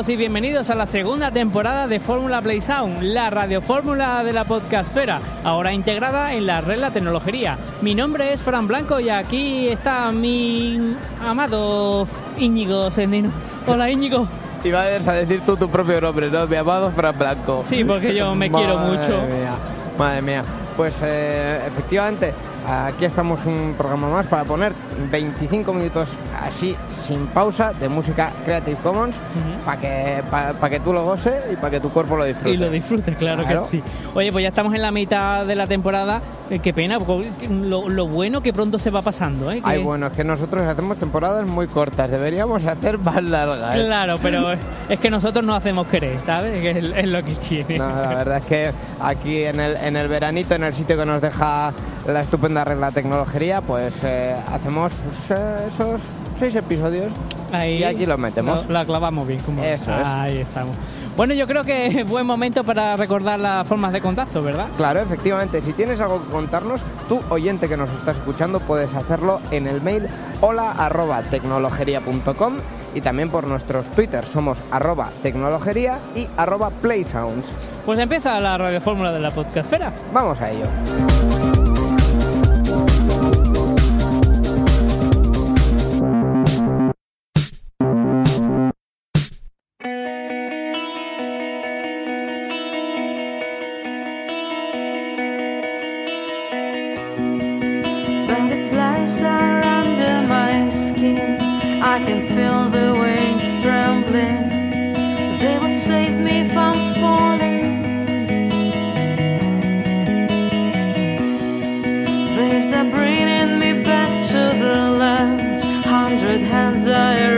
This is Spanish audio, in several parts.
Saludos y bienvenidos a la segunda temporada de Fórmula Play Sound, la radiofórmula de la podcastfera, ahora integrada en la red La Tecnología. Mi nombre es Fran Blanco y aquí está mi amado Íñigo Sendino. Hola Íñigo. Y vas a decir tú tu propio nombre, ¿no? Mi amado Fran Blanco. Sí, porque yo me quiero mucho. mía, madre mía. Pues eh, efectivamente, aquí estamos un programa más para poner 25 minutos así, sin pausa, de música Creative Commons, para que, pa- que tú lo goces y para que tu cuerpo lo disfrute. Y lo disfrutes, claro, Claro. que sí. Oye, pues ya estamos en la mitad de la temporada. Eh, qué pena, lo, lo bueno que pronto se va pasando, ¿eh? Que- Ay, bueno, es que nosotros hacemos temporadas muy cortas, deberíamos hacer más largas. ¿eh? Claro, pero es que nosotros no hacemos querer, ¿sabes? Que es, es lo que tiene. No, la verdad es que aquí en el, en el veranito, en el sitio que nos deja la estupenda regla tecnología, pues eh, hacemos pues, eh, esos seis episodios Ahí y aquí los metemos. Lo, lo clavamos bien. Como Eso es. Ahí estamos. Bueno, yo creo que es buen momento para recordar las formas de contacto, ¿verdad? Claro, efectivamente, si tienes algo que contarnos, tú oyente que nos estás escuchando puedes hacerlo en el mail hola arroba tecnologería.com y también por nuestros Twitter somos arroba tecnologería y arroba playsounds. Pues empieza la radiofórmula de la podcastfera. Vamos a ello. with hands I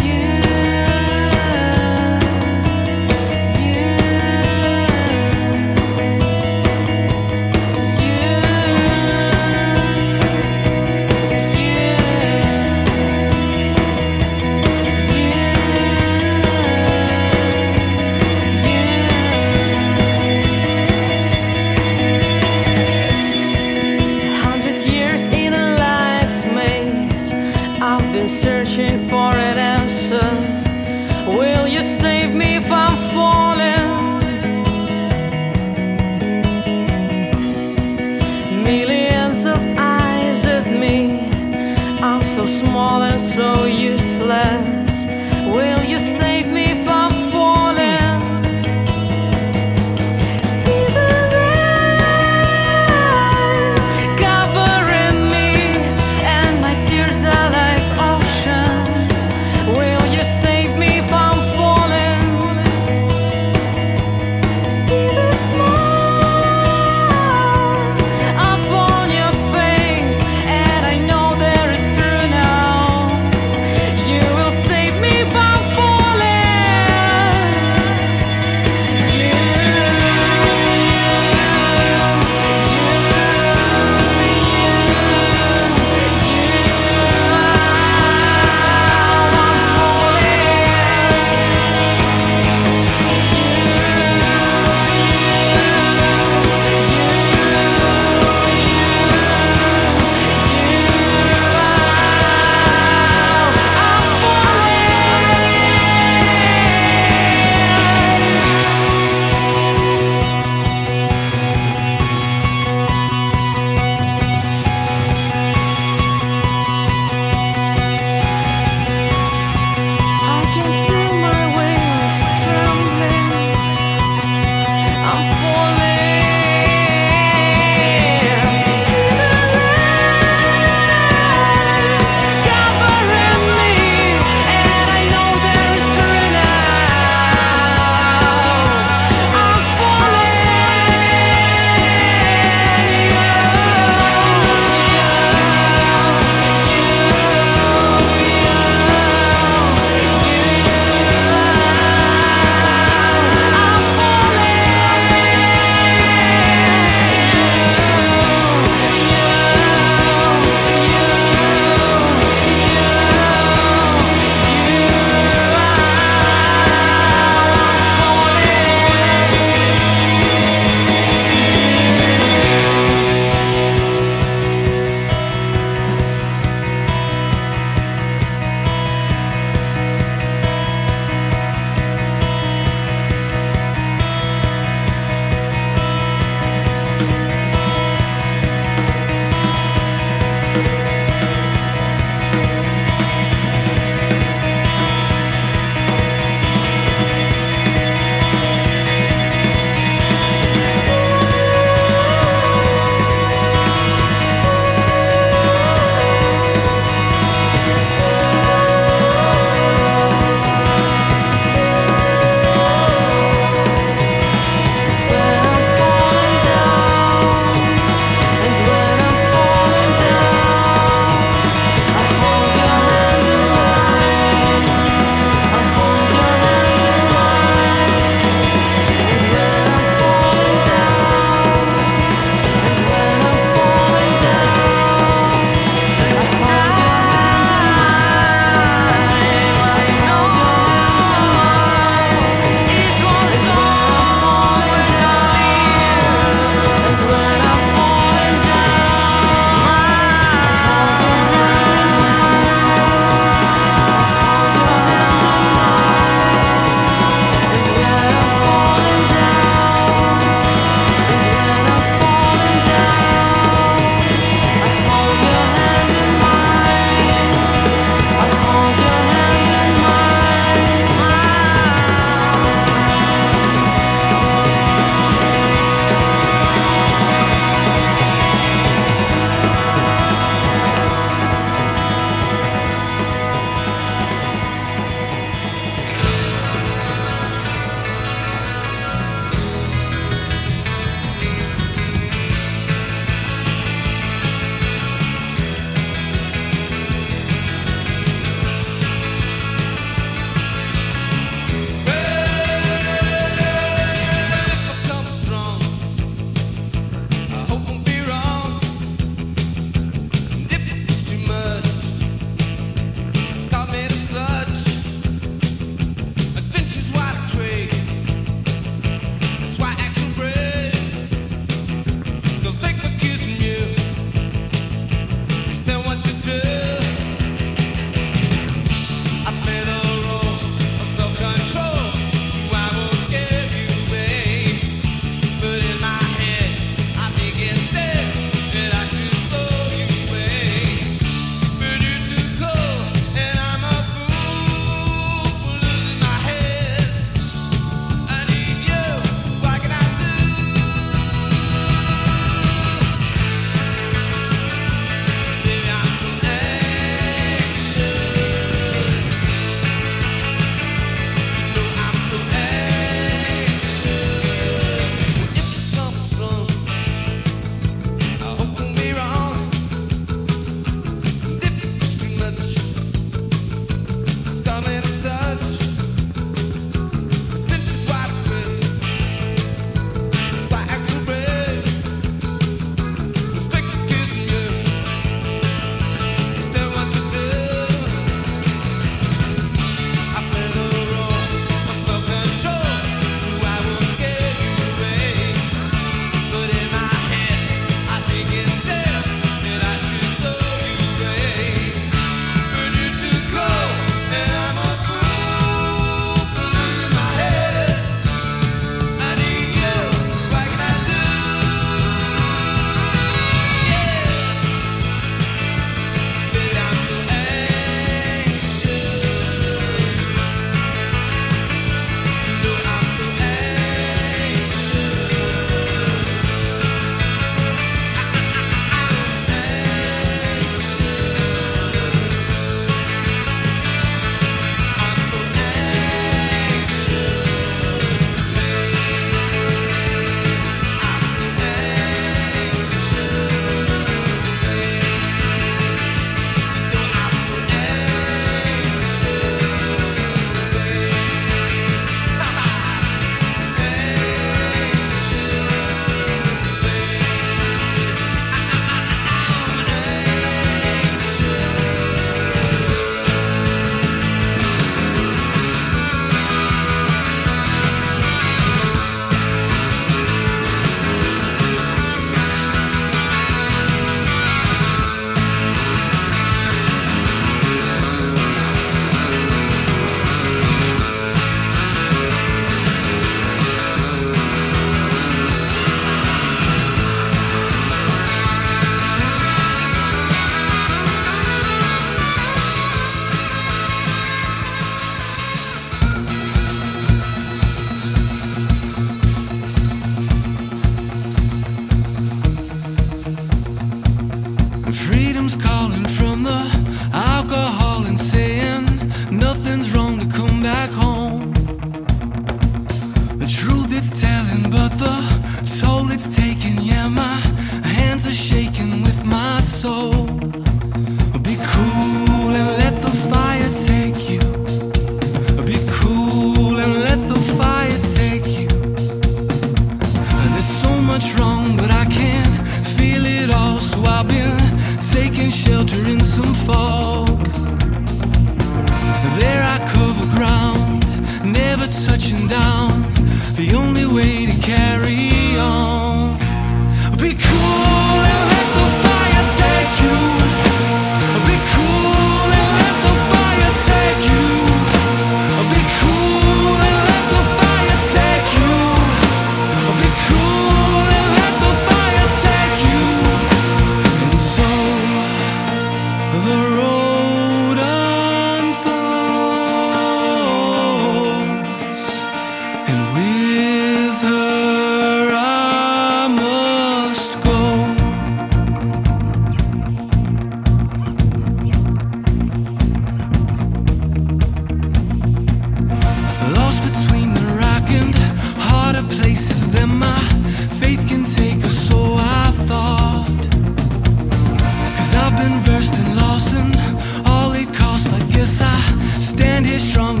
Cause I stand here strong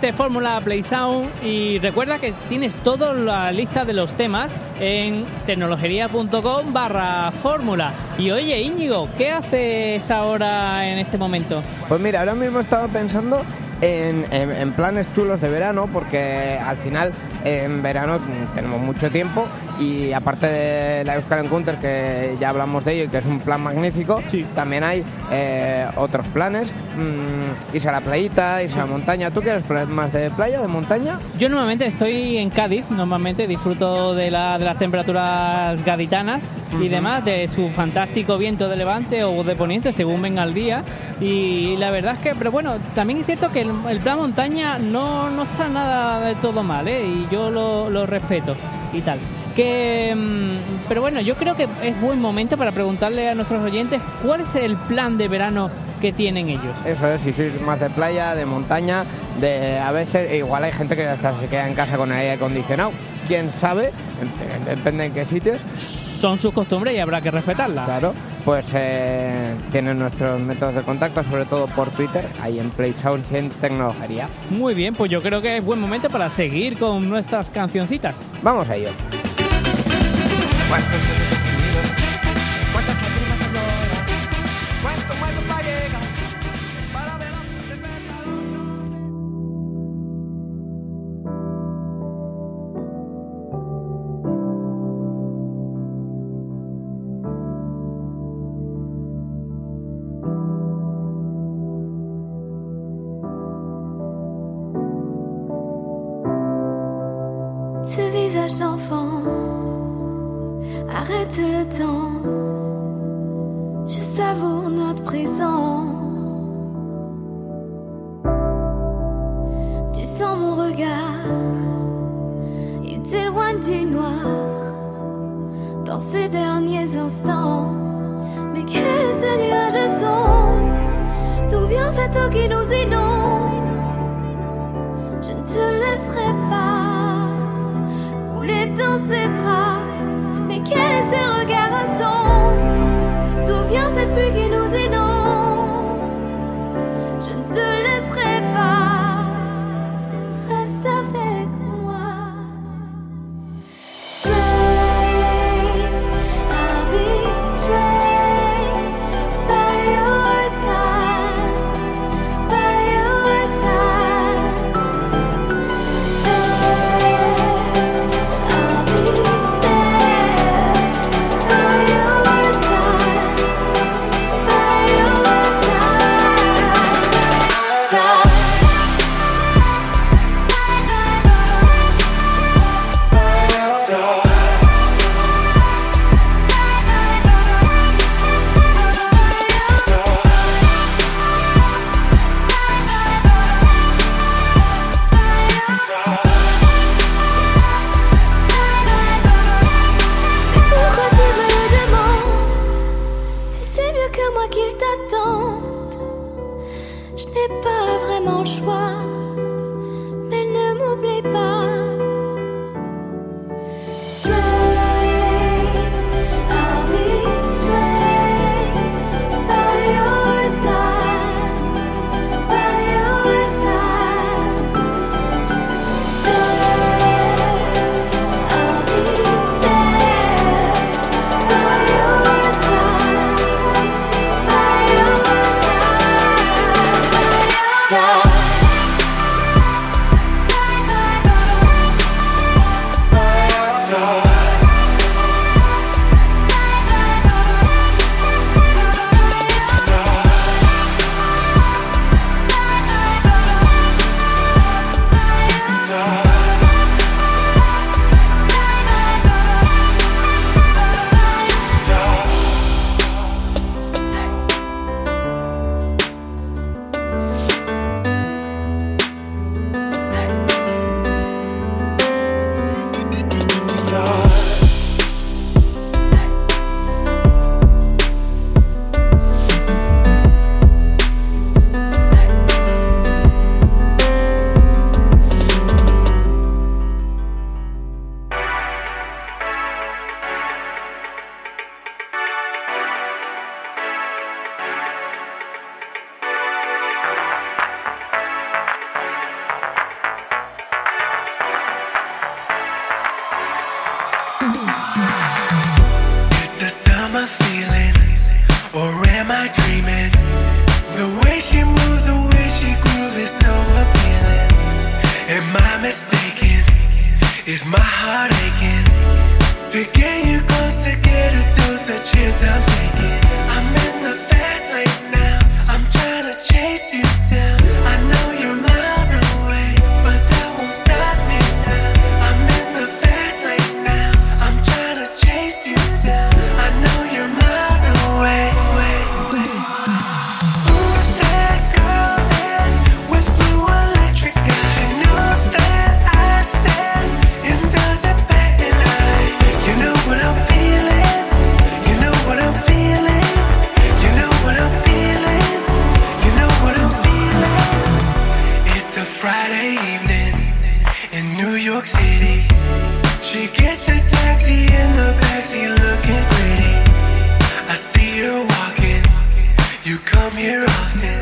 este Fórmula Play Sound y recuerda que tienes toda la lista de los temas en tecnologería.com barra fórmula. Y oye Íñigo, ¿qué haces ahora en este momento? Pues mira, ahora mismo estaba pensando en, en- en planes chulos de verano, porque al final en verano tenemos mucho tiempo y aparte de la Euskal Encounter, que ya hablamos de ello y que es un plan magnífico, Sí. también hay eh, otros planes, mm, irse a la playita, irse a la montaña. ¿Tú quieres más de playa, de montaña? Yo normalmente estoy en Cádiz, normalmente disfruto de, la- de las temperaturas gaditanas y demás, de su fantástico viento de levante o de poniente según venga el día. Y la verdad es que, pero bueno, también es cierto que el, el plan montaña no, no está nada de todo mal, ¿eh? y yo lo, lo respeto y tal. Que, mm, pero bueno, yo creo que es buen momento para preguntarle a nuestros oyentes cuál es el plan de verano que tienen ellos. Eso es, si sois más de playa, de montaña, de a veces, e igual hay gente que hasta se queda en casa con aire acondicionado. Quién sabe, en- depende en qué sitios. Son sus costumbres y habrá que respetarlas. Claro, pues eh, tienen nuestros métodos de contacto, sobre todo por Twitter, ahí en Play Sounds y en Tecnología. Muy bien, pues yo creo que es buen momento para seguir con nuestras cancioncitas. Vamos a ello. Dans ces derniers instants. Mais quel est ce nuage sombre D'où vient cette eau qui nous inonde? Je ne te laisserai pas couler dans ces draps. started.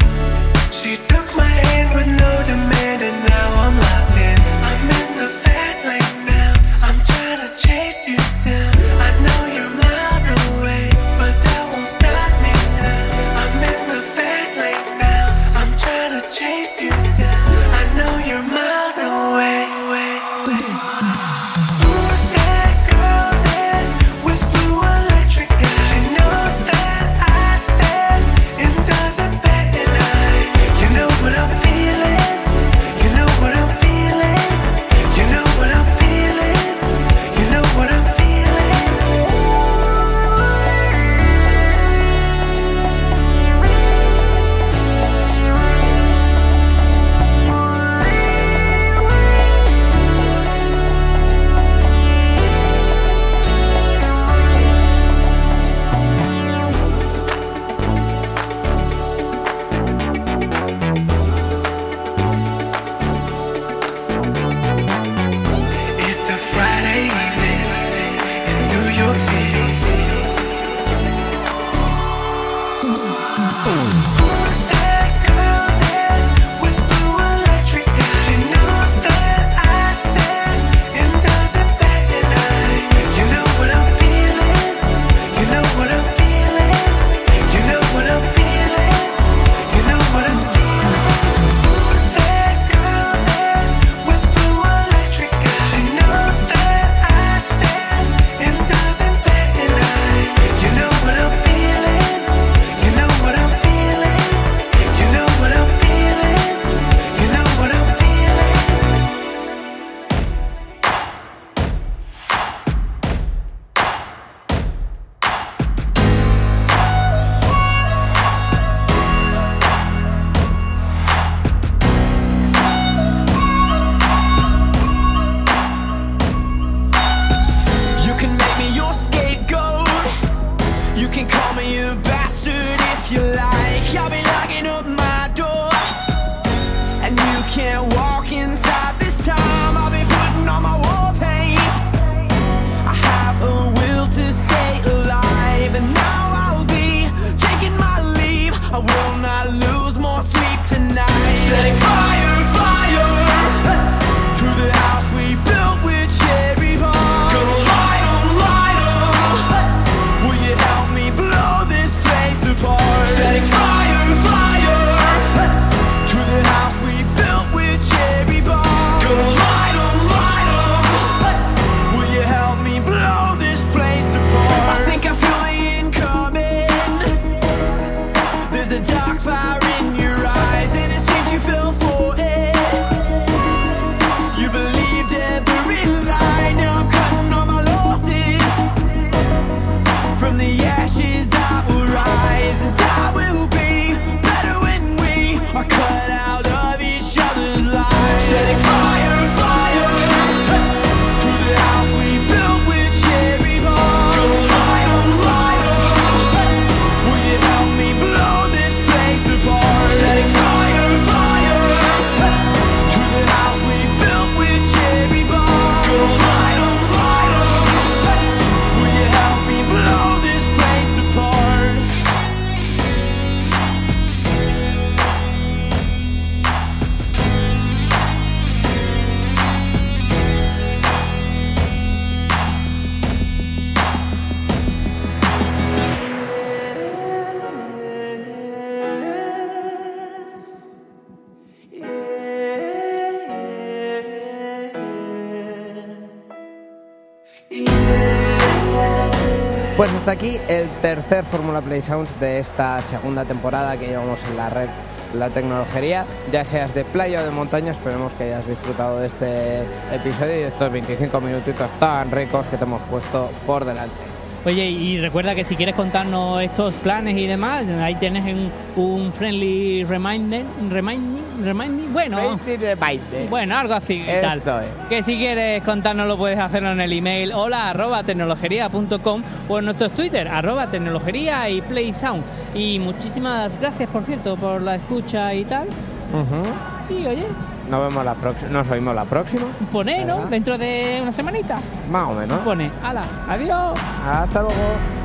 Pues hasta aquí el tercer Fórmula Play Sounds de esta segunda temporada que llevamos en la red La Tecnologería. Ya seas de playa o de montaña, esperemos que hayas disfrutado de este episodio y estos 25 minutitos tan ricos que te hemos puesto por delante. Oye, y recuerda que si quieres contarnos estos planes y demás, ahí tienes un, un friendly reminder, reminding, reminding, bueno, bueno, algo así tal. Es. Que si quieres contarnos lo puedes hacerlo en el email hola arroba tecnologería.com o en nuestros Twitter arroba tecnologería y play sound. Y muchísimas gracias, por cierto, por la escucha y tal. Y oye, Nos vemos la próxima. Nos oímos la próxima. pone, ¿no? Dentro de una semanita. Más o menos. Pone, ala, adiós. Hasta luego.